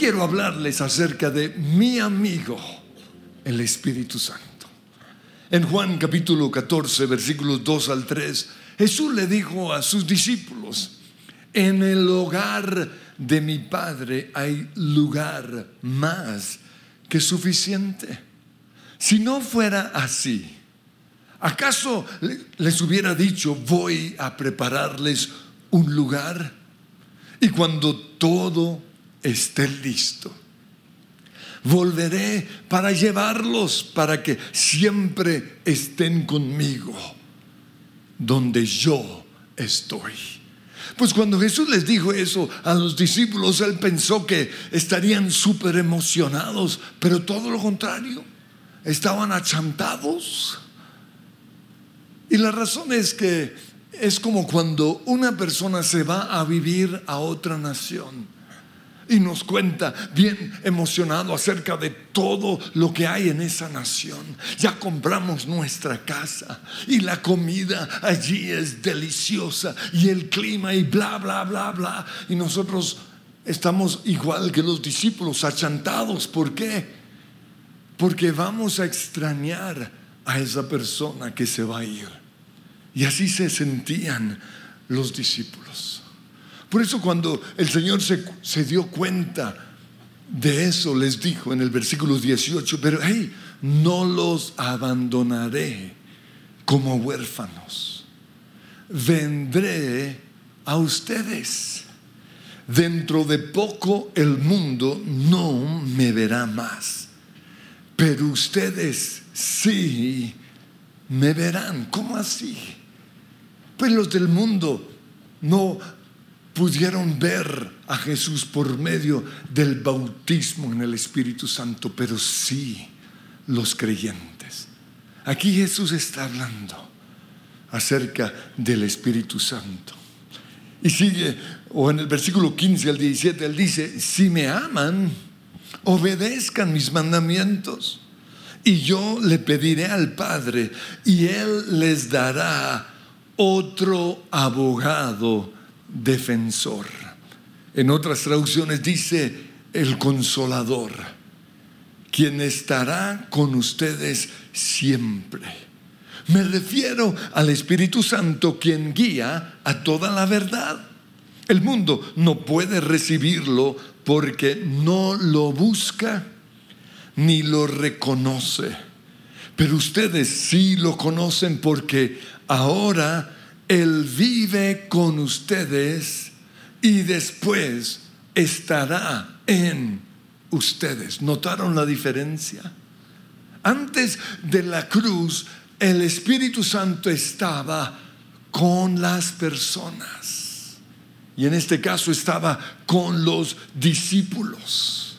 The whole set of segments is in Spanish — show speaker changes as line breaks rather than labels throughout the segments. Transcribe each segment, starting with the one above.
quiero hablarles acerca de mi amigo, el Espíritu Santo. En Juan capítulo 14, versículos 2 al 3, Jesús le dijo a sus discípulos, en el hogar de mi Padre hay lugar más que suficiente. Si no fuera así, ¿acaso les hubiera dicho, voy a prepararles un lugar? Y cuando todo esté listo, volveré para llevarlos, para que siempre estén conmigo, donde yo estoy. Pues cuando Jesús les dijo eso a los discípulos, él pensó que estarían súper emocionados, pero todo lo contrario, estaban achantados. Y la razón es que es como cuando una persona se va a vivir a otra nación y nos cuenta bien emocionado acerca de todo lo que hay en esa nación. Ya compramos nuestra casa y la comida allí es deliciosa y el clima y bla, bla, bla, bla. Y nosotros estamos igual que los discípulos, achantados. ¿Por qué? Porque vamos a extrañar a esa persona que se va a ir. Y así se sentían los discípulos. Por eso cuando el Señor se, dio cuenta de eso, les dijo en el versículo 18, pero hey, no los abandonaré como huérfanos. Vendré a ustedes. Dentro de poco el mundo no me verá más, pero ustedes sí me verán. ¿Cómo así? Pues los del mundo no pudieron ver a Jesús por medio del bautismo en el Espíritu Santo, pero sí los creyentes. Aquí Jesús está hablando acerca del Espíritu Santo. Y sigue, o en el versículo 15 al 17, él dice, si me aman, obedezcan mis mandamientos. Y yo le pediré al Padre y Él les dará otro abogado defensor. En otras traducciones dice el consolador, quien estará con ustedes siempre. Me refiero al Espíritu Santo quien guía a toda la verdad. El mundo no puede recibirlo porque no lo busca ni lo reconoce. Pero ustedes sí lo conocen porque ahora él vive con ustedes y después estará en ustedes. ¿Notaron la diferencia? Antes de la cruz, el Espíritu Santo estaba con las personas. Y en este caso estaba con los discípulos.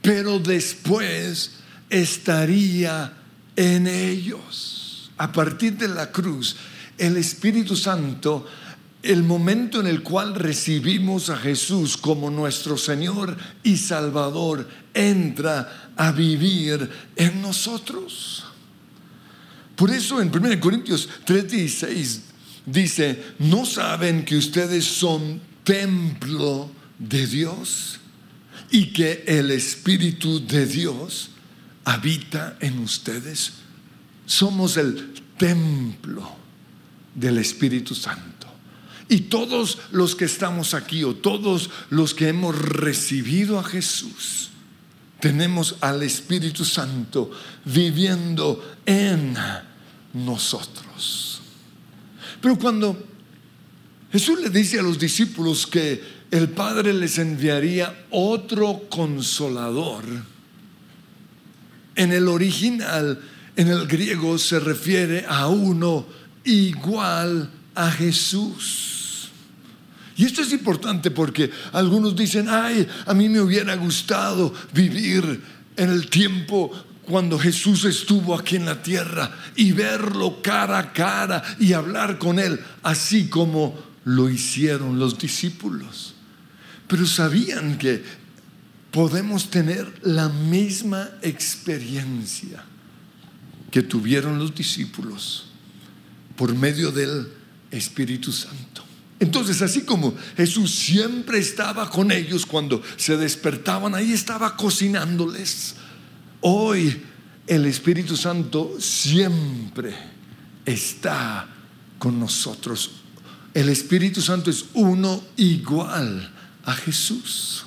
Pero después estaría en ellos. A partir de la cruz, el Espíritu Santo, el momento en el cual recibimos a Jesús como nuestro Señor y Salvador, entra a vivir en nosotros. Por eso en 1 Corintios 3:16 dice, ¿no saben que ustedes son templo de Dios y que el Espíritu de Dios habita en ustedes? Somos el templo del Espíritu Santo. Y todos los que estamos aquí o todos los que hemos recibido a Jesús, tenemos al Espíritu Santo viviendo en nosotros. Pero cuando Jesús le dice a los discípulos que el Padre les enviaría otro consolador, en el original, en el griego, se refiere a uno igual a Jesús. Y esto es importante porque algunos dicen, ay, a mí me hubiera gustado vivir en el tiempo cuando Jesús estuvo aquí en la tierra y verlo cara a cara y hablar con él, así como lo hicieron los discípulos. Pero sabían que podemos tener la misma experiencia que tuvieron los discípulos por medio del Espíritu Santo. Entonces, así como Jesús siempre estaba con ellos cuando se despertaban, ahí estaba cocinándoles. Hoy el Espíritu Santo siempre está con nosotros. El Espíritu Santo es uno igual a Jesús.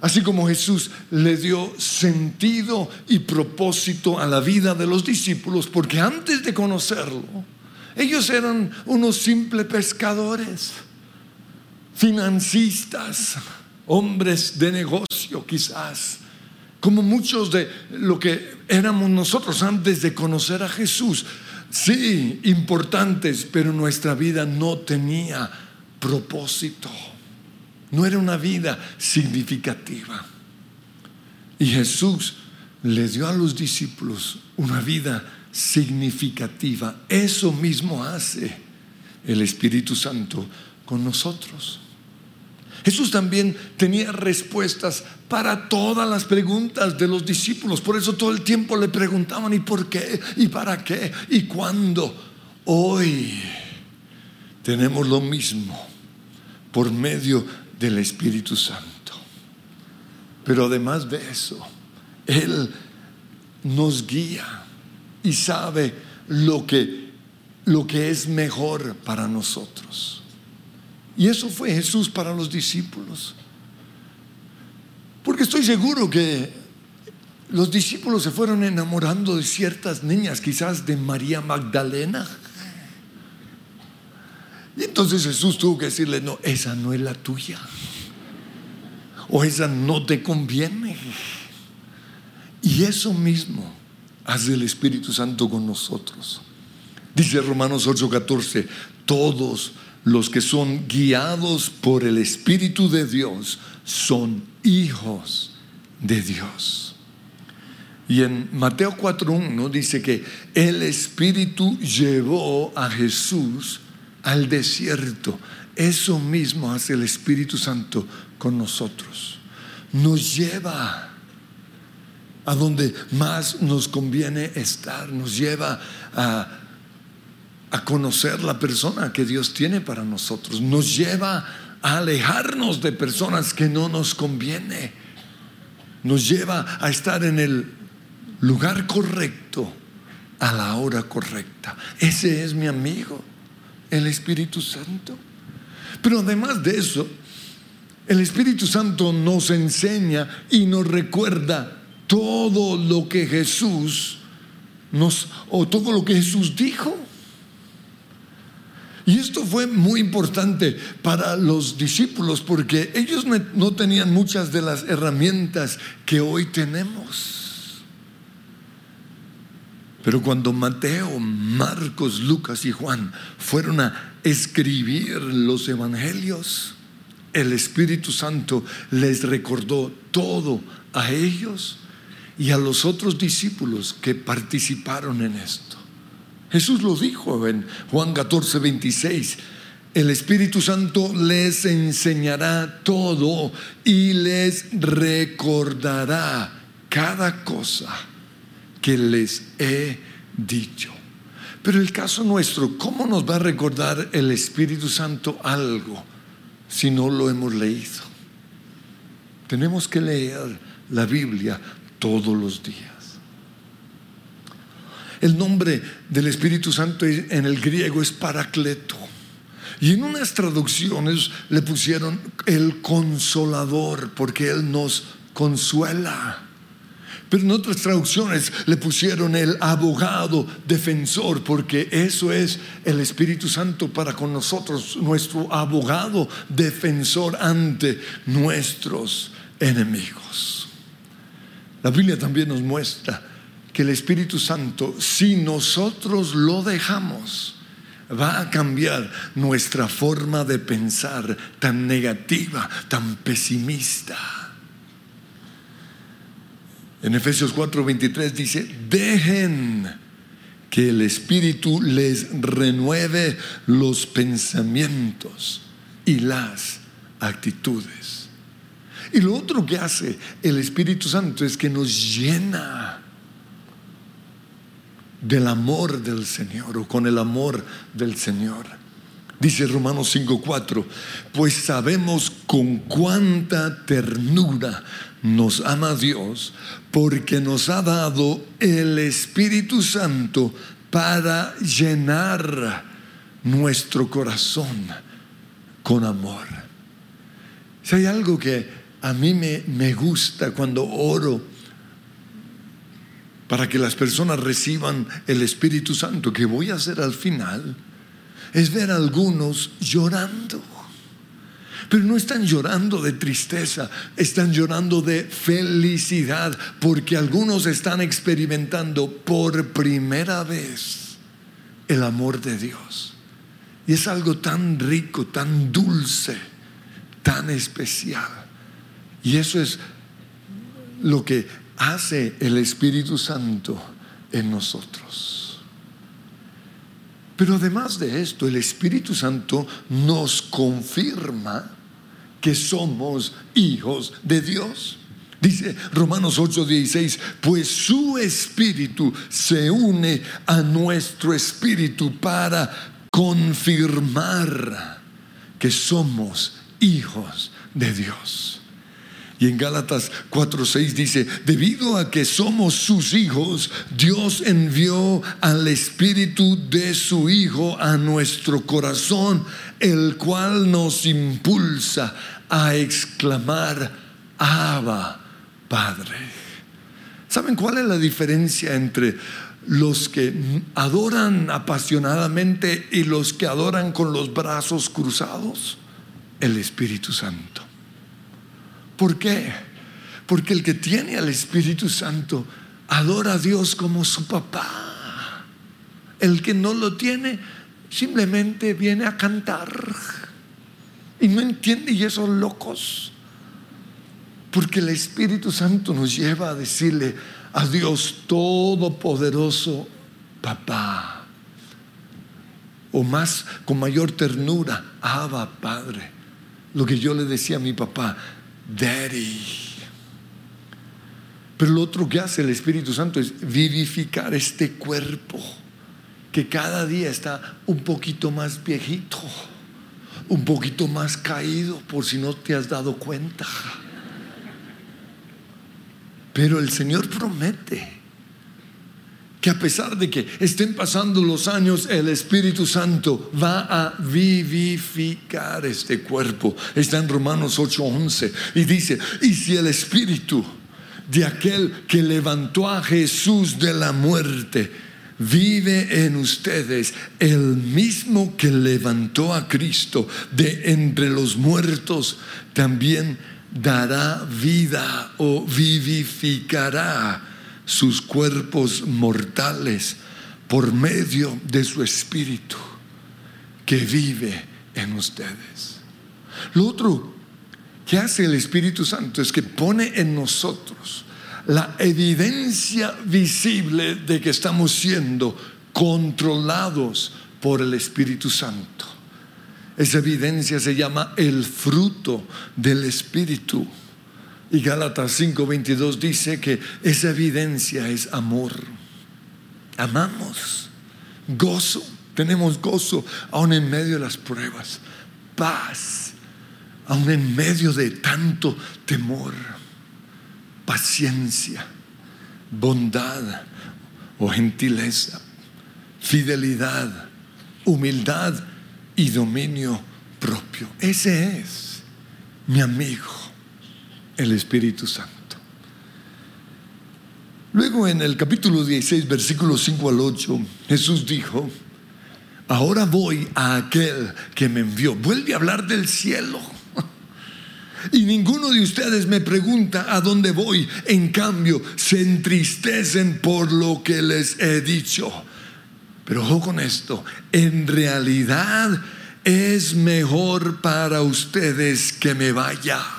Así como Jesús le dio sentido y propósito a la vida de los discípulos, porque antes de conocerlo, ellos eran unos simples pescadores, financistas, hombres de negocio quizás, como muchos de lo que éramos nosotros antes de conocer a Jesús. Sí, importantes, pero nuestra vida no tenía propósito. No era una vida significativa. Y Jesús les dio a los discípulos una vida significativa. Eso mismo hace el Espíritu Santo con nosotros. Jesús también tenía respuestas para todas las preguntas de los discípulos. Por eso todo el tiempo le preguntaban, ¿y por qué? ¿Y para qué? ¿Y cuándo? Hoy tenemos lo mismo por medio del Espíritu Santo. Pero además de eso, Él nos guía y sabe lo que, lo que es mejor para nosotros. Y eso fue Jesús para los discípulos. Porque estoy seguro que los discípulos se fueron enamorando de ciertas niñas, quizás de María Magdalena. Y entonces Jesús tuvo que decirle, no, esa no es la tuya. O esa no te conviene. Y eso mismo hace el Espíritu Santo con nosotros. Dice Romanos 8:14, todos los que son guiados por el Espíritu de Dios son hijos de Dios. Y en Mateo 4.1 dice que el Espíritu llevó a Jesús al desierto. Eso mismo hace el Espíritu Santo con nosotros. Nos lleva a donde más nos conviene estar, nos lleva a, a conocer la persona que Dios tiene para nosotros, nos lleva a alejarnos de personas que no nos conviene, nos lleva a estar en el lugar correcto a la hora correcta. Ese es mi amigo, el Espíritu Santo. Pero además de eso, el Espíritu Santo nos enseña y nos recuerda todo lo que Jesús nos, o todo lo que Jesús dijo. Y esto fue muy importante para los discípulos porque ellos no tenían muchas de las herramientas que hoy tenemos. Pero cuando Mateo, Marcos, Lucas y Juan fueron a escribir los evangelios, el Espíritu Santo les recordó todo a ellos y a los otros discípulos que participaron en esto. Jesús lo dijo en Juan 14, 26. El Espíritu Santo les enseñará todo y les recordará cada cosa que les he dicho. Pero el caso nuestro, ¿cómo nos va a recordar el Espíritu Santo algo si no lo hemos leído? Tenemos que leer la Biblia todos los días. El nombre del Espíritu Santo en el griego es Paracleto. Y en unas traducciones le pusieron el consolador, porque Él nos consuela. Pero en otras traducciones le pusieron el abogado defensor, porque eso es el Espíritu Santo para con nosotros, nuestro abogado defensor ante nuestros enemigos. La Biblia también nos muestra que el Espíritu Santo, si nosotros lo dejamos, va a cambiar nuestra forma de pensar tan negativa, tan pesimista. En Efesios 4:23 dice, dejen que el Espíritu les renueve los pensamientos y las actitudes. Y lo otro que hace el Espíritu Santo es que nos llena del amor del Señor o con el amor del Señor. Dice Romanos 5:4, pues sabemos con cuánta ternura nos ama Dios, porque nos ha dado el Espíritu Santo para llenar nuestro corazón con amor. Si hay algo que a mí me, me gusta cuando oro para que las personas reciban el Espíritu Santo, que voy a hacer al final, es ver a algunos llorando. Pero no están llorando de tristeza, están llorando de felicidad, porque algunos están experimentando por primera vez el amor de Dios. Y es algo tan rico, tan dulce, tan especial. Y eso es lo que hace el Espíritu Santo en nosotros. Pero además de esto, el Espíritu Santo nos confirma que somos hijos de Dios. Dice Romanos 8:16, pues su espíritu se une a nuestro espíritu para confirmar que somos hijos de Dios. Y en Gálatas 4:6 dice, debido a que somos sus hijos, Dios envió al Espíritu de su Hijo a nuestro corazón, el cual nos impulsa a exclamar, Abba, Padre. ¿Saben cuál es la diferencia entre los que adoran apasionadamente y los que adoran con los brazos cruzados? El Espíritu Santo. ¿Por qué? Porque el que tiene al Espíritu Santo adora a Dios como su papá. El que no lo tiene simplemente viene a cantar. Y no entiende y esos locos. Porque el Espíritu Santo nos lleva a decirle a Dios Todopoderoso, papá. O más, con mayor ternura, Abba, Padre. Lo que yo le decía a mi papá, Daddy. Pero lo otro que hace el Espíritu Santo es vivificar este cuerpo que cada día está un poquito más viejito, un poquito más caído, por si no te has dado cuenta. Pero el Señor promete que a pesar de que estén pasando los años, el Espíritu Santo va a vivificar este cuerpo. Está en Romanos 8:11 y dice, y si el Espíritu de aquel que levantó a Jesús de la muerte vive en ustedes, el mismo que levantó a Cristo de entre los muertos, también dará vida o vivificará sus cuerpos mortales por medio de su espíritu que vive en ustedes. Lo otro que hace el Espíritu Santo es que pone en nosotros la evidencia visible de que estamos siendo controlados por el Espíritu Santo. Esa evidencia se llama el fruto del Espíritu. Y Gálatas 5:22 dice que esa evidencia es amor. Amamos, gozo, tenemos gozo aún en medio de las pruebas, paz, aún en medio de tanto temor, paciencia, bondad o gentileza, fidelidad, humildad y dominio propio. Ese es mi amigo el Espíritu Santo. Luego en el capítulo 16, versículos 5 al 8, Jesús dijo, ahora voy a aquel que me envió. Vuelve a hablar del cielo. Y ninguno de ustedes me pregunta a dónde voy. En cambio, se entristecen por lo que les he dicho. Pero ojo con esto, en realidad es mejor para ustedes que me vaya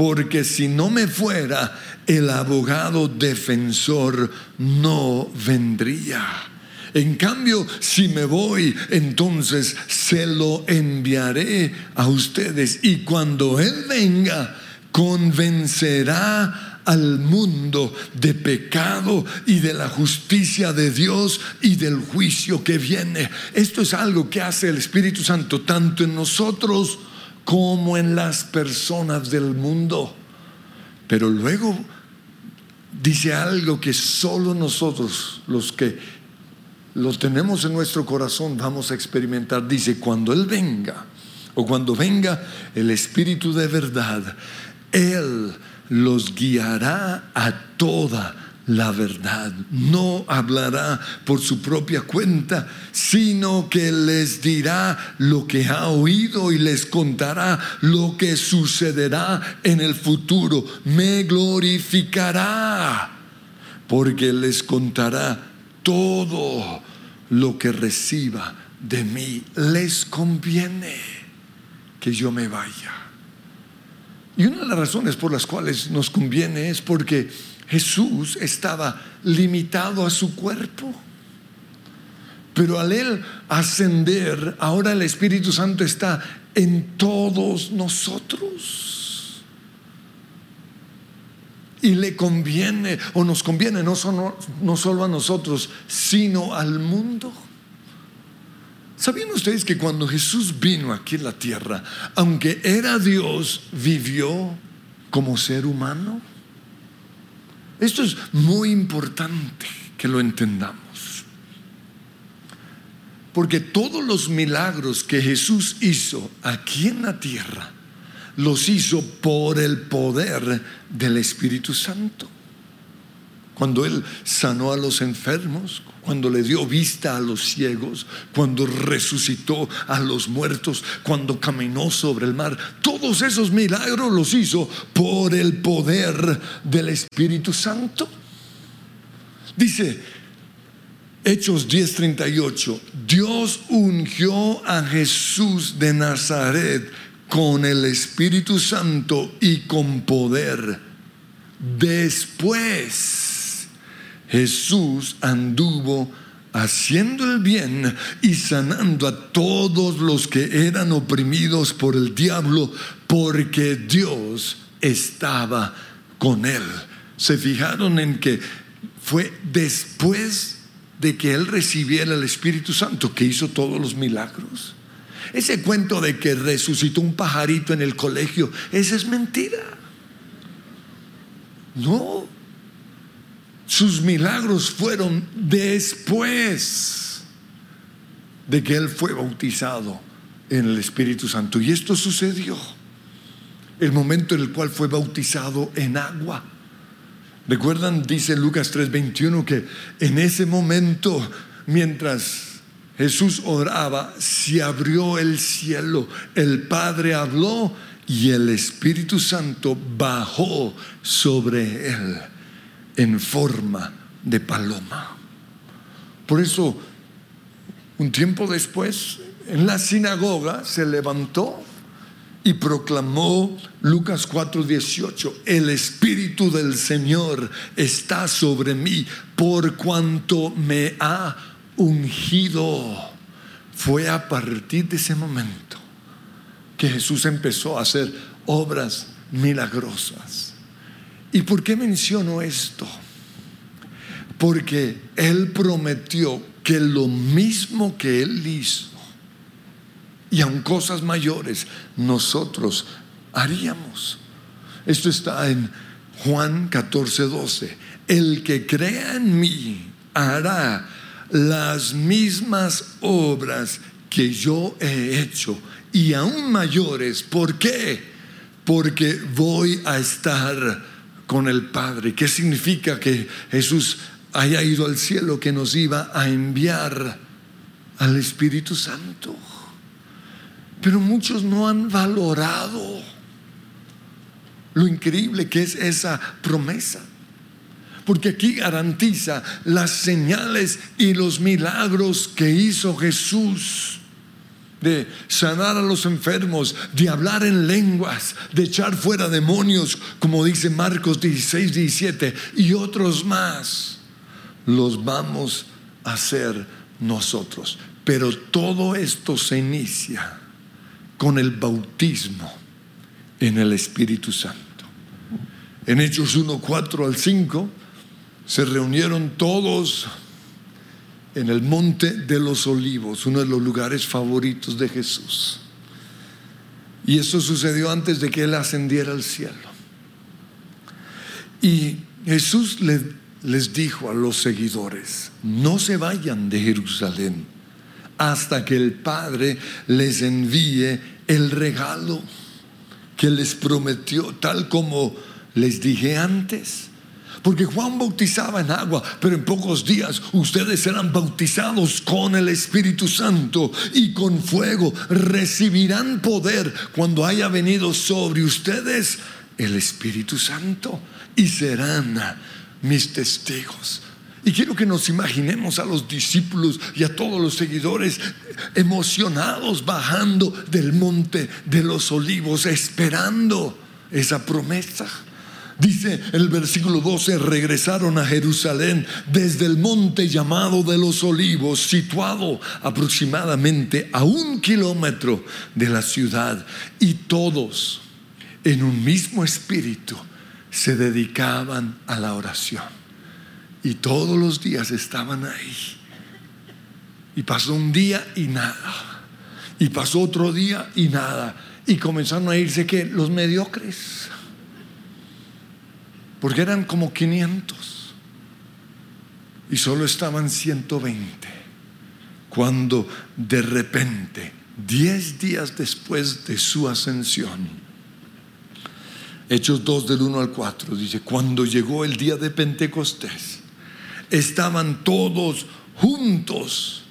porque si no me fuera, el abogado defensor no vendría. En cambio, si me voy, entonces se lo enviaré a ustedes. Y cuando Él venga, convencerá al mundo de pecado y de la justicia de Dios y del juicio que viene. Esto es algo que hace el Espíritu Santo tanto en nosotros como en las personas del mundo. Pero luego dice algo que solo nosotros, los que lo tenemos en nuestro corazón, vamos a experimentar. Dice, cuando Él venga, o cuando venga el Espíritu de verdad, Él los guiará a toda la verdad. No hablará por su propia cuenta, sino que les dirá lo que ha oído y les contará lo que sucederá en el futuro. Me glorificará, porque les contará todo lo que reciba de mí. Les conviene que yo me vaya. Y una de las razones por las cuales nos conviene es porque Jesús estaba limitado a su cuerpo. Pero al Él ascender, ahora el Espíritu Santo está en todos nosotros. Y le conviene, o nos conviene, no solo, no solo a nosotros, sino al mundo. ¿Sabían ustedes que cuando Jesús vino aquí en la tierra, aunque era Dios, vivió como ser humano? Esto es muy importante que lo entendamos. Porque todos los milagros que Jesús hizo aquí en la tierra, los hizo por el poder del Espíritu Santo. Cuando Él sanó a los enfermos, cuando le dio vista a los ciegos, cuando resucitó a los muertos, cuando caminó sobre el mar. Todos esos milagros los hizo por el poder del Espíritu Santo. Dice Hechos 10:38, Dios ungió a Jesús de Nazaret con el Espíritu Santo y con poder. Después Jesús anduvo haciendo el bien y sanando a todos los que eran oprimidos por el diablo, porque Dios estaba con él. Se fijaron en que fue después de que él recibiera el Espíritu Santo que hizo todos los milagros. Ese cuento de que resucitó un pajarito en el colegio, esa es mentira. No, sus milagros fueron después de que él fue bautizado en el Espíritu Santo. Y esto sucedió el momento en el cual fue bautizado en agua. ¿Recuerdan? Dice Lucas 3:21 que en ese momento, mientras Jesús oraba, se abrió el cielo, el Padre habló y el Espíritu Santo bajó sobre él en forma de paloma. Por eso, un tiempo después, en la sinagoga se levantó y proclamó Lucas 4:18, el Espíritu del Señor está sobre mí por cuanto me ha ungido. Fue a partir de ese momento que Jesús empezó a hacer obras milagrosas. ¿Y por qué menciono esto? Porque Él prometió que lo mismo que Él hizo, y aun cosas mayores, nosotros haríamos. Esto está en Juan 14, 12. El que crea en mí hará las mismas obras que yo he hecho y aún mayores. ¿Por qué? Porque voy a estar con el Padre. ¿Qué significa que Jesús haya ido al cielo, que nos iba a enviar al Espíritu Santo? Pero muchos no han valorado lo increíble que es esa promesa. Porque aquí garantiza las señales y los milagros que hizo Jesús de sanar a los enfermos, de hablar en lenguas, de echar fuera demonios, como dice Marcos 16, 17, y otros más, los vamos a hacer nosotros. Pero todo esto se inicia con el bautismo en el Espíritu Santo. En Hechos 1, 4 al 5, se reunieron todos en el monte de los olivos, uno de los lugares favoritos de Jesús. Y eso sucedió antes de que Él ascendiera al cielo. Y Jesús les dijo a los seguidores, no se vayan de Jerusalén hasta que el Padre les envíe el regalo que les prometió, tal como les dije antes. Porque Juan bautizaba en agua, pero en pocos días ustedes serán bautizados con el Espíritu Santo y con fuego. Recibirán poder cuando haya venido sobre ustedes el Espíritu Santo y serán mis testigos. Y quiero que nos imaginemos a los discípulos y a todos los seguidores emocionados bajando del monte de los olivos, esperando esa promesa. Dice el versículo 12, regresaron a Jerusalén desde el monte llamado de los olivos, situado aproximadamente a un kilómetro de la ciudad, y todos en un mismo espíritu se dedicaban a la oración. Y todos los días estaban ahí. Y pasó un día y nada. Y pasó otro día y nada. Y comenzaron a irse que los mediocres. Porque eran como 500. Y solo estaban 120. Cuando de repente, 10 días después de su ascensión, Hechos 2 del 1 al 4 dice, cuando llegó el día de Pentecostés, estaban todos juntos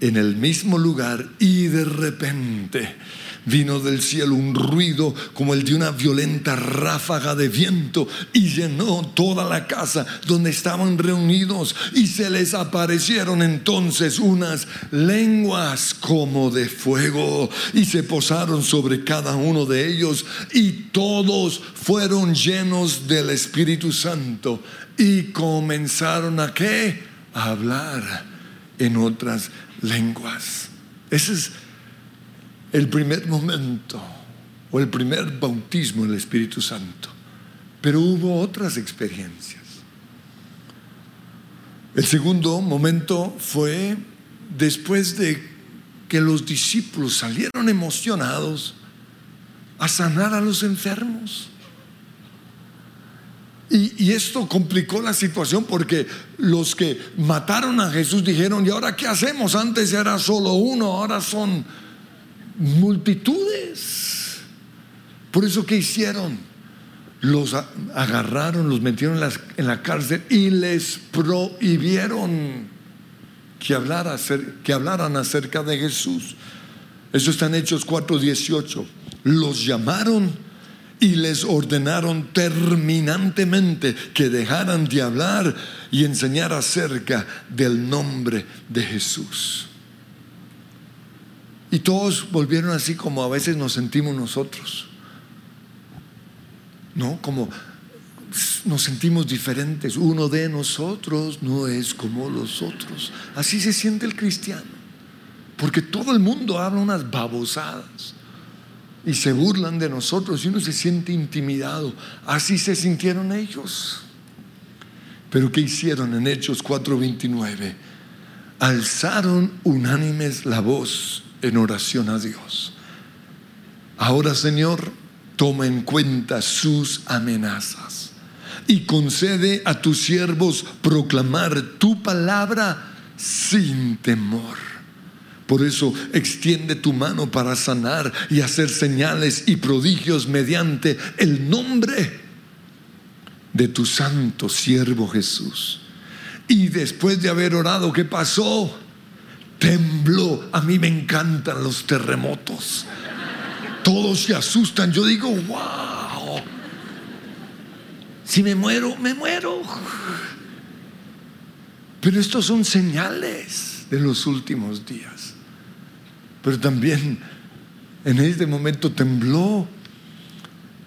en el mismo lugar y de repente vino del cielo un ruido como el de una violenta ráfaga de viento y llenó toda la casa donde estaban reunidos y se les aparecieron entonces unas lenguas como de fuego y se posaron sobre cada uno de ellos y todos fueron llenos del Espíritu Santo y comenzaron a qué? A hablar en otras lenguas. Ese es el primer momento o el primer bautismo en el Espíritu Santo. Pero hubo otras experiencias. El segundo momento fue después de que los discípulos salieron emocionados a sanar a los enfermos. Y, y, esto complicó la situación porque los que mataron a Jesús dijeron, ¿y ahora qué hacemos? Antes era solo uno, ahora son multitudes. Por eso que hicieron, los agarraron, los metieron en la, cárcel y les prohibieron que, hablara, que hablaran acerca de Jesús. Eso está en Hechos 4:18. Los llamaron y les ordenaron terminantemente que dejaran de hablar y enseñar acerca del nombre de Jesús. Y todos volvieron así como a veces nos sentimos nosotros. ¿No? Como nos sentimos diferentes. Uno de nosotros no es como los otros. Así se siente el cristiano. Porque todo el mundo habla unas babosadas. Y se burlan de nosotros y uno se siente intimidado. Así se sintieron ellos. Pero ¿qué hicieron en Hechos 4:29? Alzaron unánimes la voz en oración a Dios. Ahora, Señor, toma en cuenta sus amenazas y concede a tus siervos proclamar tu palabra sin temor. Por eso extiende tu mano para sanar y hacer señales y prodigios mediante el nombre de tu santo siervo Jesús. Y después de haber orado, ¿qué pasó? Tembló. A mí me encantan los terremotos. Todos se asustan. Yo digo, wow. Si me muero, me muero. Pero estos son señales de los últimos días. Pero también en este momento tembló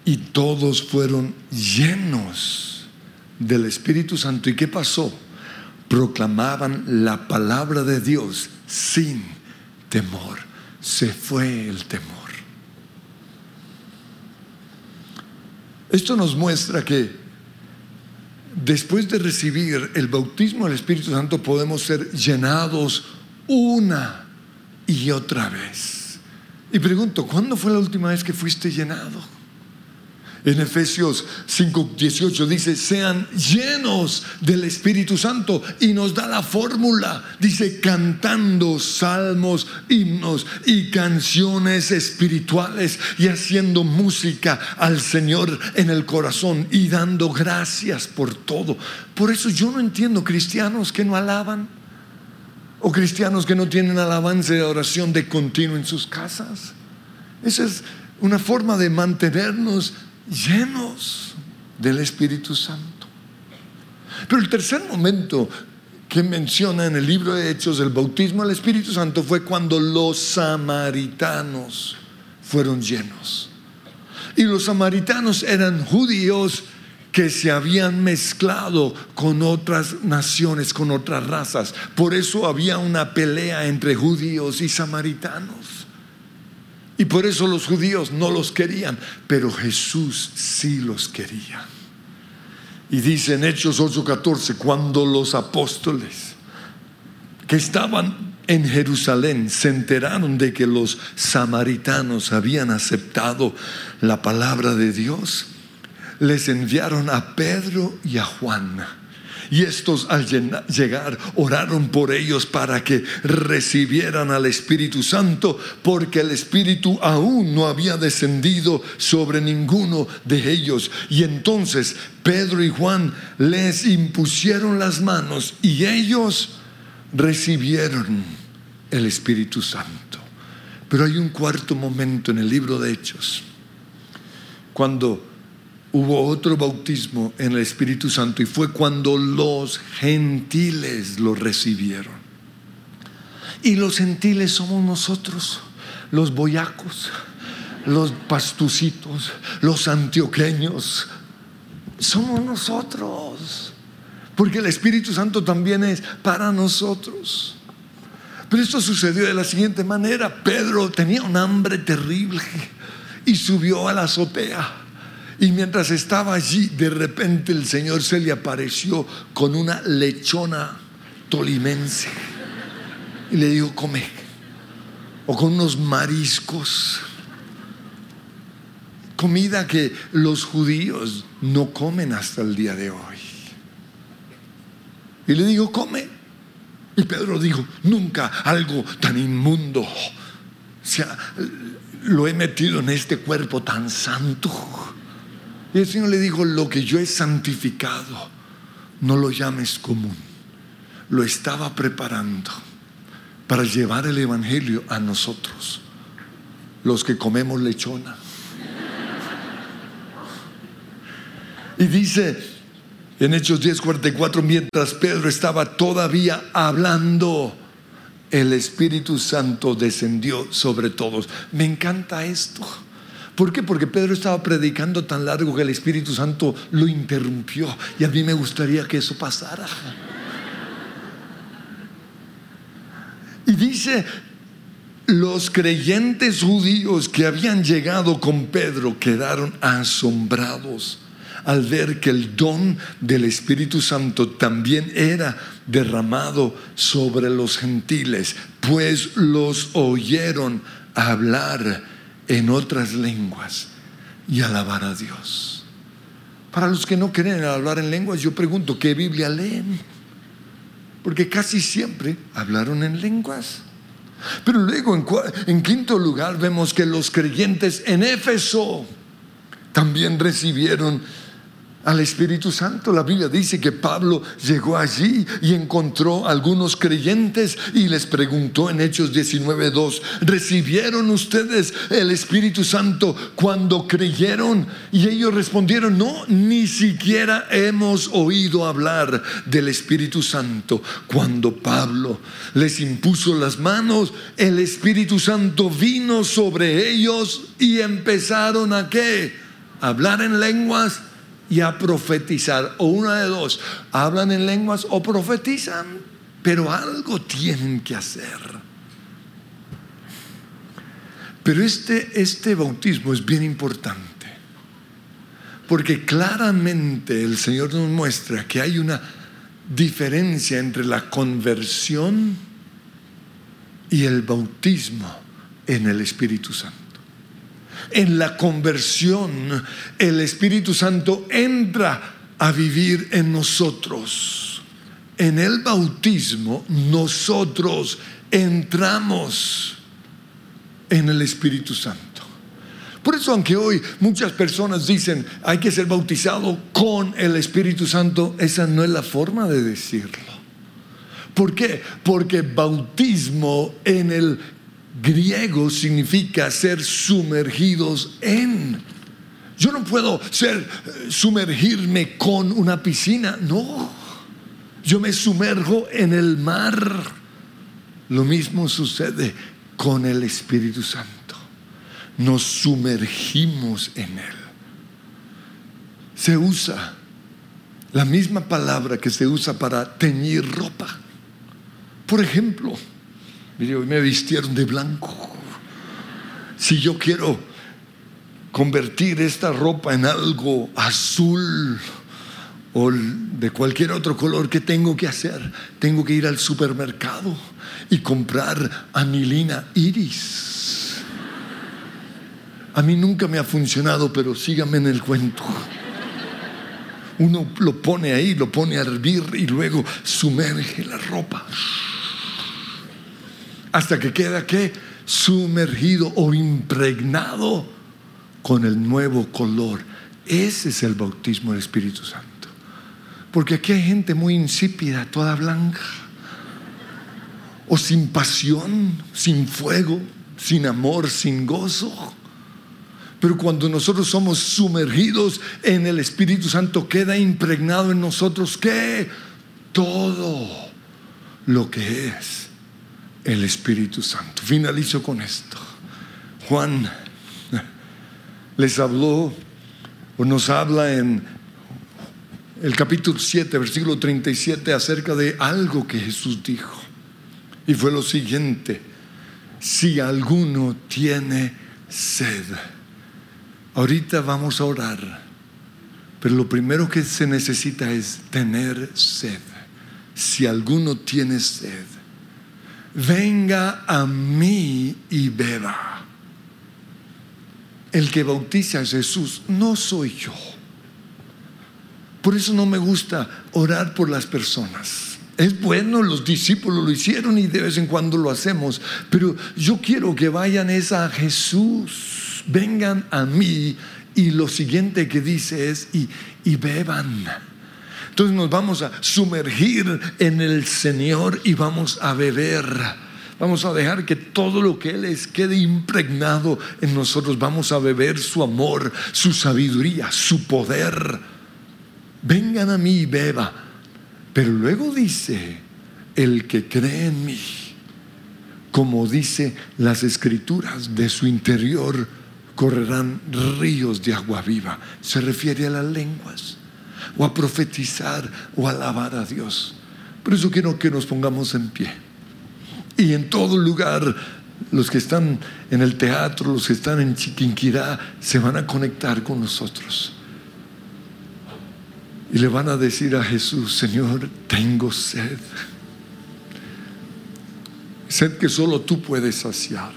y todos fueron llenos del Espíritu Santo. ¿Y qué pasó? Proclamaban la palabra de Dios sin temor. Se fue el temor. Esto nos muestra que después de recibir el bautismo del Espíritu Santo podemos ser llenados una y otra vez. Y pregunto, ¿cuándo fue la última vez que fuiste llenado? En Efesios 5:18 dice, sean llenos del Espíritu Santo y nos da la fórmula, dice, cantando salmos, himnos y canciones espirituales y haciendo música al Señor en el corazón y dando gracias por todo. Por eso yo no entiendo cristianos que no alaban o cristianos que no tienen alabanza y oración de continuo en sus casas. Esa es una forma de mantenernos llenos del Espíritu Santo. Pero el tercer momento que menciona en el libro de Hechos del bautismo del Espíritu Santo fue cuando los samaritanos fueron llenos. Y los samaritanos eran judíos que se habían mezclado con otras naciones, con otras razas. Por eso había una pelea entre judíos y samaritanos. Y por eso los judíos no los querían, pero Jesús sí los quería. Y dice en Hechos 8:14, cuando los apóstoles que estaban en Jerusalén se enteraron de que los samaritanos habían aceptado la palabra de Dios, les enviaron a Pedro y a Juan y estos al llegar oraron por ellos para que recibieran al Espíritu Santo, porque el Espíritu aún no había descendido sobre ninguno de ellos. Y entonces Pedro y Juan les impusieron las manos y ellos recibieron el Espíritu Santo. Pero hay un cuarto momento en el libro de Hechos, cuando hubo otro bautismo en el Espíritu Santo y fue cuando los gentiles lo recibieron. Y los gentiles somos nosotros, los boyacos, los pastucitos, los antioqueños. Somos nosotros. Porque el Espíritu Santo también es para nosotros. Pero esto sucedió de la siguiente manera. Pedro tenía un hambre terrible y subió a la azotea y mientras estaba allí, de repente el Señor se le apareció con una lechona tolimense. Y le dijo, come. O con unos mariscos. Comida que los judíos no comen hasta el día de hoy. Y le dijo, come. Y Pedro dijo, nunca algo tan inmundo. Sea, lo he metido en este cuerpo tan santo. Y el Señor le dijo, lo que yo he santificado, no lo llames común. Lo estaba preparando para llevar el Evangelio a nosotros, los que comemos lechona. Y dice en Hechos 10:44, mientras Pedro estaba todavía hablando, el Espíritu Santo descendió sobre todos. Me encanta esto. ¿Por qué? Porque Pedro estaba predicando tan largo que el Espíritu Santo lo interrumpió. Y a mí me gustaría que eso pasara. Y dice, los creyentes judíos que habían llegado con Pedro quedaron asombrados al ver que el don del Espíritu Santo también era derramado sobre los gentiles, pues los oyeron hablar en otras lenguas y alabar a Dios. Para los que no quieren hablar en lenguas, yo pregunto, ¿qué Biblia leen? Porque casi siempre hablaron en lenguas. Pero luego, en, en quinto lugar, vemos que los creyentes en Éfeso también recibieron al Espíritu Santo. La Biblia dice que Pablo llegó allí y encontró algunos creyentes y les preguntó en Hechos 19:2, ¿recibieron ustedes el Espíritu Santo cuando creyeron? Y ellos respondieron, no, ni siquiera hemos oído hablar del Espíritu Santo. Cuando Pablo les impuso las manos, el Espíritu Santo vino sobre ellos y empezaron a qué? Hablar en lenguas y a profetizar, o una de dos, hablan en lenguas o profetizan, pero algo tienen que hacer. Pero este, este bautismo es bien importante, Porque claramente el Señor nos muestra que hay una diferencia entre la conversión y el bautismo en el Espíritu Santo. En la conversión, el Espíritu Santo entra a vivir en nosotros. En el bautismo, nosotros entramos en el Espíritu Santo. Por eso, aunque hoy muchas personas dicen hay que ser bautizado con el Espíritu Santo, esa no es la forma de decirlo. ¿Por qué? Porque bautismo en el griego significa ser sumergidos en. Yo no puedo ser eh, sumergirme con una piscina, no. Yo me sumerjo en el mar. Lo mismo sucede con el Espíritu Santo. Nos sumergimos en él. Se usa la misma palabra que se usa para teñir ropa. Por ejemplo, Mire, hoy me vistieron de blanco. Si yo quiero convertir esta ropa en algo azul o de cualquier otro color, ¿qué tengo que hacer? Tengo que ir al supermercado y comprar anilina iris. A mí nunca me ha funcionado, pero sígame en el cuento. Uno lo pone ahí, lo pone a hervir y luego sumerge la ropa hasta que queda que sumergido o impregnado con el nuevo color. Ese es el bautismo del Espíritu Santo. Porque aquí hay gente muy insípida, toda blanca, o sin pasión, sin fuego, sin amor, sin gozo. Pero cuando nosotros somos sumergidos en el Espíritu Santo, queda impregnado en nosotros que todo lo que es el Espíritu Santo. Finalizo con esto. Juan les habló o nos habla en el capítulo 7, versículo 37 acerca de algo que Jesús dijo. Y fue lo siguiente, si alguno tiene sed, ahorita vamos a orar, pero lo primero que se necesita es tener sed. Si alguno tiene sed, venga a mí y beba. El que bautiza a Jesús no soy yo. Por eso no me gusta orar por las personas. Es bueno, los discípulos lo hicieron y de vez en cuando lo hacemos, pero yo quiero que vayan es a Jesús, vengan a mí y lo siguiente que dice es y, y beban. Entonces nos vamos a sumergir en el Señor y vamos a beber. Vamos a dejar que todo lo que Él es quede impregnado en nosotros. Vamos a beber su amor, su sabiduría, su poder. Vengan a mí y beba. Pero luego dice, el que cree en mí, como dice las escrituras, de su interior correrán ríos de agua viva. Se refiere a las lenguas o a profetizar o a alabar a Dios. Por eso quiero que nos pongamos en pie. Y en todo lugar, los que están en el teatro, los que están en Chiquinquirá, se van a conectar con nosotros. Y le van a decir a Jesús, Señor, tengo sed. Sed que solo tú puedes saciar.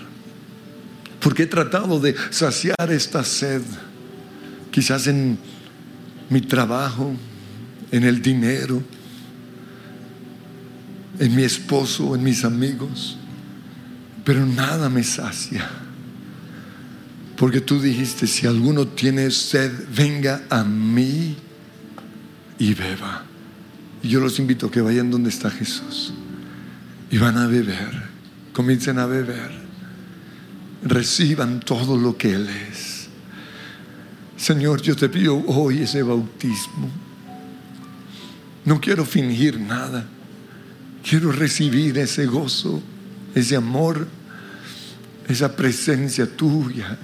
Porque he tratado de saciar esta sed, quizás en mi trabajo, en el dinero, en mi esposo, en mis amigos, pero nada me sacia. Porque tú dijiste, si alguno tiene sed, venga a mí y beba. Y yo los invito a que vayan donde está Jesús y van a beber, comiencen a beber, reciban todo lo que Él es. Señor, yo te pido hoy ese bautismo. No quiero fingir nada. Quiero recibir ese gozo, ese amor, esa presencia tuya,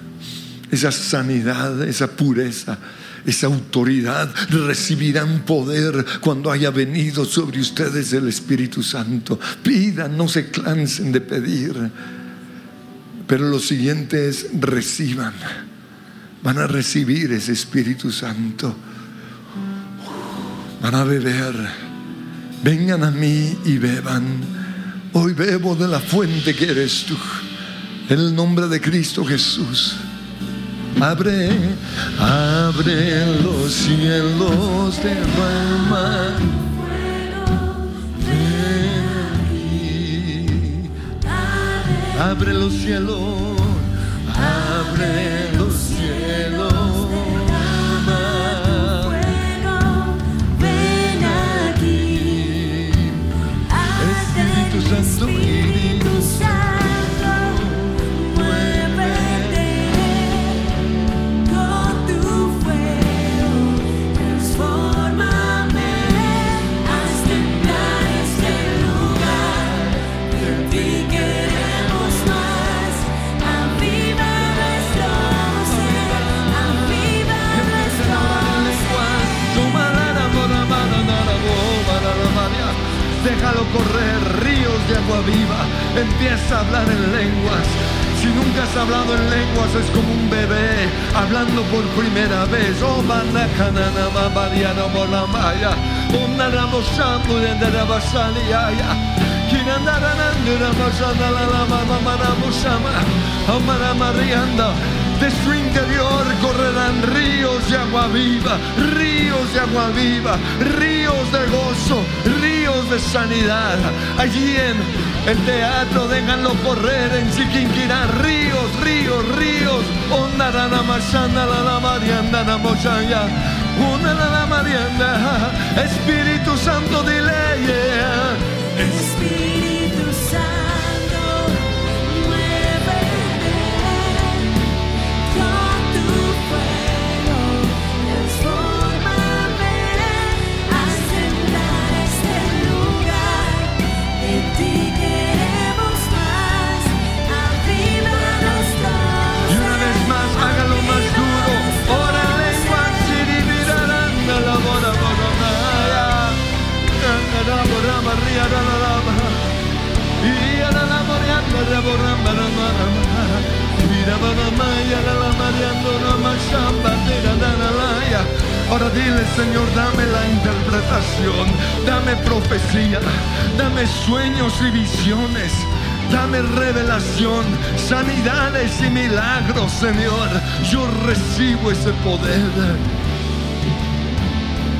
esa sanidad, esa pureza, esa autoridad. Recibirán poder cuando haya venido sobre ustedes el Espíritu Santo. Pidan, no se cansen de pedir. Pero lo siguiente es reciban van a recibir ese Espíritu Santo. Van a beber. Vengan a mí y beban. Hoy bebo de la fuente que eres tú. En el nombre de Cristo Jesús. Abre, abre los cielos, de derrama. Abre los cielos, abre los hablado en lenguas es como un bebé hablando por primera vez. Oh, manakanana mabariano molamaya. Oh, naramosambu de narabasaliaya. Kinandaranandura masanalalamamamaramusama. Oh, maramarianda. De su interior correrán ríos de agua viva, ríos de agua viva, ríos de gozo, ríos de sanidad. Allí en el teatro déjanlo correr en Chiquinquirá, ríos, ríos, ríos. Masana la la marianda na mochaya. Una la la marianda. Espíritu Santo dile yeah. Ahora dile, Señor, dame la interpretación, dame profecía, dame sueños y visiones. Dame revelación, sanidades y milagros, Señor. Yo recibo ese poder.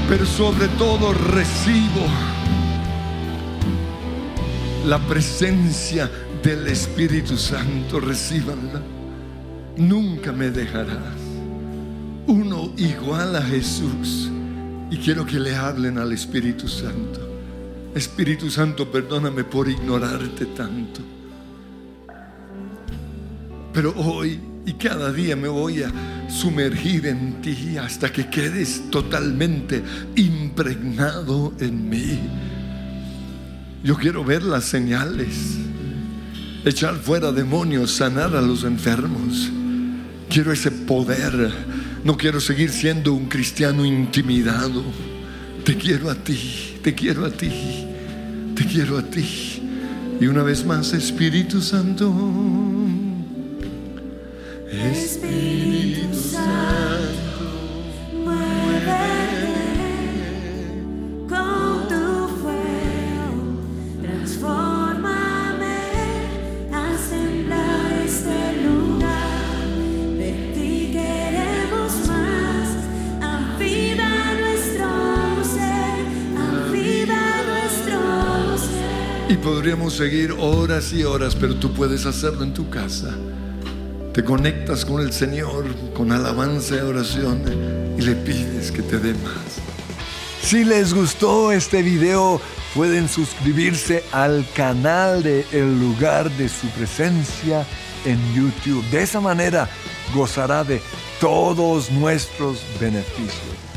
Pero sobre todo recibo la presencia del Espíritu Santo. Recíbanla. Nunca me dejarás. Uno igual a Jesús. Y quiero que le hablen al Espíritu Santo. Espíritu Santo, perdóname por ignorarte tanto. Pero hoy y cada día me voy a sumergir en ti hasta que quedes totalmente impregnado en mí. Yo quiero ver las señales, echar fuera demonios, sanar a los enfermos. Quiero ese poder. No quiero seguir siendo un cristiano intimidado. Te quiero a ti, te quiero a ti, te quiero a ti. Y una vez más, Espíritu Santo. Podríamos seguir horas y horas, pero tú puedes hacerlo en tu casa. Te conectas con el Señor con alabanza y oración y le pides que te dé más. Si les gustó este video, pueden suscribirse al canal de El lugar de su presencia en YouTube. De esa manera gozará de todos nuestros beneficios.